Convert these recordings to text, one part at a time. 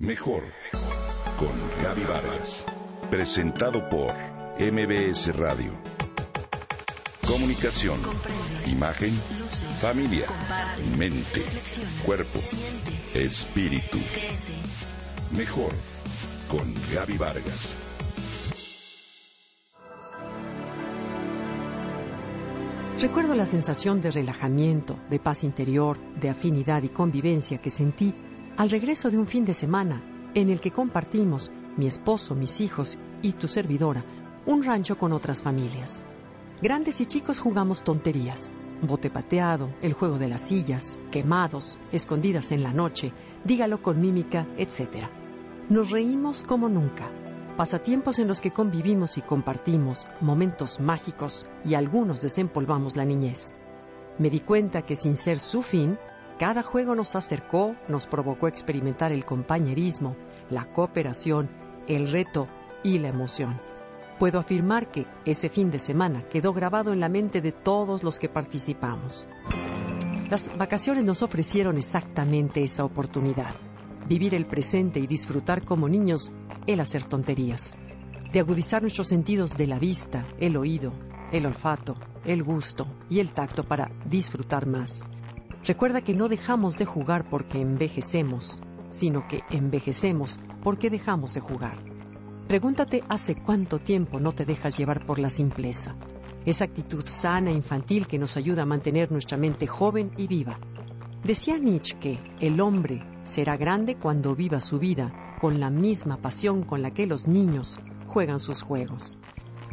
Mejor con Gaby Vargas. Presentado por MBS Radio. Comunicación, imagen, familia, mente, cuerpo, espíritu. Mejor con Gaby Vargas. Recuerdo la sensación de relajamiento, de paz interior, de afinidad y convivencia que sentí al regreso de un fin de semana en el que compartimos, mi esposo, mis hijos y tu servidora, un rancho con otras familias. Grandes y chicos jugamos tonterías, bote pateado, el juego de las sillas, quemados, escondidas en la noche, dígalo con mímica, etc. Nos reímos como nunca. Pasatiempos en los que convivimos y compartimos, momentos mágicos y algunos desempolvamos la niñez. Me di cuenta que sin ser su fin, cada juego nos acercó, nos provocó experimentar el compañerismo, la cooperación, el reto y la emoción. Puedo afirmar que ese fin de semana quedó grabado en la mente de todos los que participamos. Las vacaciones nos ofrecieron exactamente esa oportunidad, vivir el presente y disfrutar como niños el hacer tonterías, de agudizar nuestros sentidos de la vista, el oído, el olfato, el gusto y el tacto para disfrutar más Recuerda que no dejamos de jugar porque envejecemos, sino que envejecemos porque dejamos de jugar. Pregúntate hace cuánto tiempo no te dejas llevar por la simpleza, esa actitud sana e infantil que nos ayuda a mantener nuestra mente joven y viva. Decía Nietzsche que el hombre será grande cuando viva su vida con la misma pasión con la que los niños juegan sus juegos.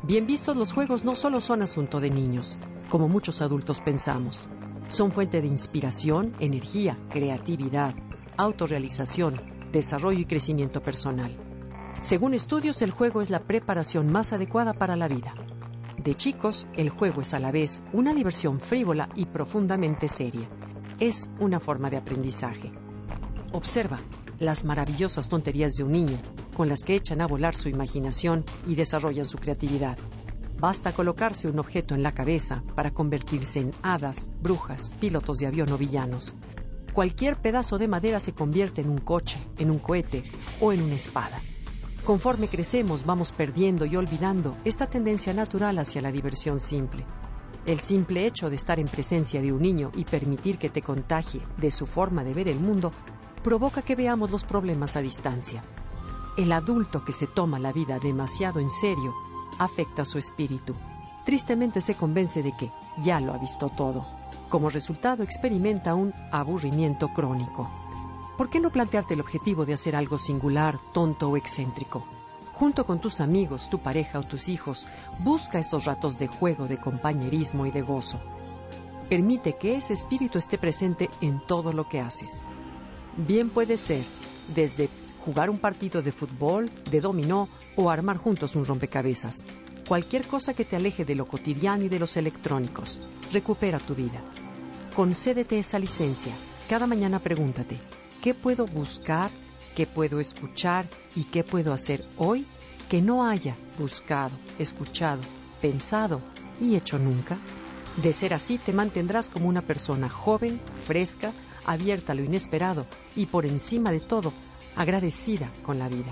Bien vistos, los juegos no solo son asunto de niños, como muchos adultos pensamos. Son fuente de inspiración, energía, creatividad, autorrealización, desarrollo y crecimiento personal. Según estudios, el juego es la preparación más adecuada para la vida. De chicos, el juego es a la vez una diversión frívola y profundamente seria. Es una forma de aprendizaje. Observa las maravillosas tonterías de un niño con las que echan a volar su imaginación y desarrollan su creatividad. Basta colocarse un objeto en la cabeza para convertirse en hadas, brujas, pilotos de avión o villanos. Cualquier pedazo de madera se convierte en un coche, en un cohete o en una espada. Conforme crecemos vamos perdiendo y olvidando esta tendencia natural hacia la diversión simple. El simple hecho de estar en presencia de un niño y permitir que te contagie de su forma de ver el mundo provoca que veamos los problemas a distancia. El adulto que se toma la vida demasiado en serio afecta su espíritu. Tristemente se convence de que ya lo ha visto todo. Como resultado experimenta un aburrimiento crónico. ¿Por qué no plantearte el objetivo de hacer algo singular, tonto o excéntrico? Junto con tus amigos, tu pareja o tus hijos, busca esos ratos de juego, de compañerismo y de gozo. Permite que ese espíritu esté presente en todo lo que haces. Bien puede ser desde jugar un partido de fútbol, de dominó o armar juntos un rompecabezas. Cualquier cosa que te aleje de lo cotidiano y de los electrónicos. Recupera tu vida. Concédete esa licencia. Cada mañana pregúntate, ¿qué puedo buscar, qué puedo escuchar y qué puedo hacer hoy que no haya buscado, escuchado, pensado y hecho nunca? De ser así, te mantendrás como una persona joven, fresca, abierta a lo inesperado y por encima de todo, agradecida con la vida.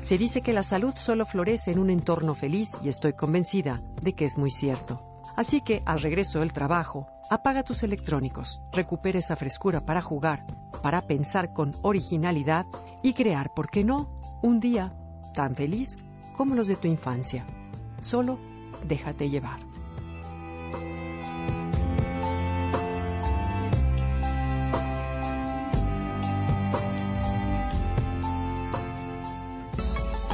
Se dice que la salud solo florece en un entorno feliz y estoy convencida de que es muy cierto. Así que al regreso del trabajo, apaga tus electrónicos, recupera esa frescura para jugar, para pensar con originalidad y crear, ¿por qué no?, un día tan feliz como los de tu infancia. Solo déjate llevar.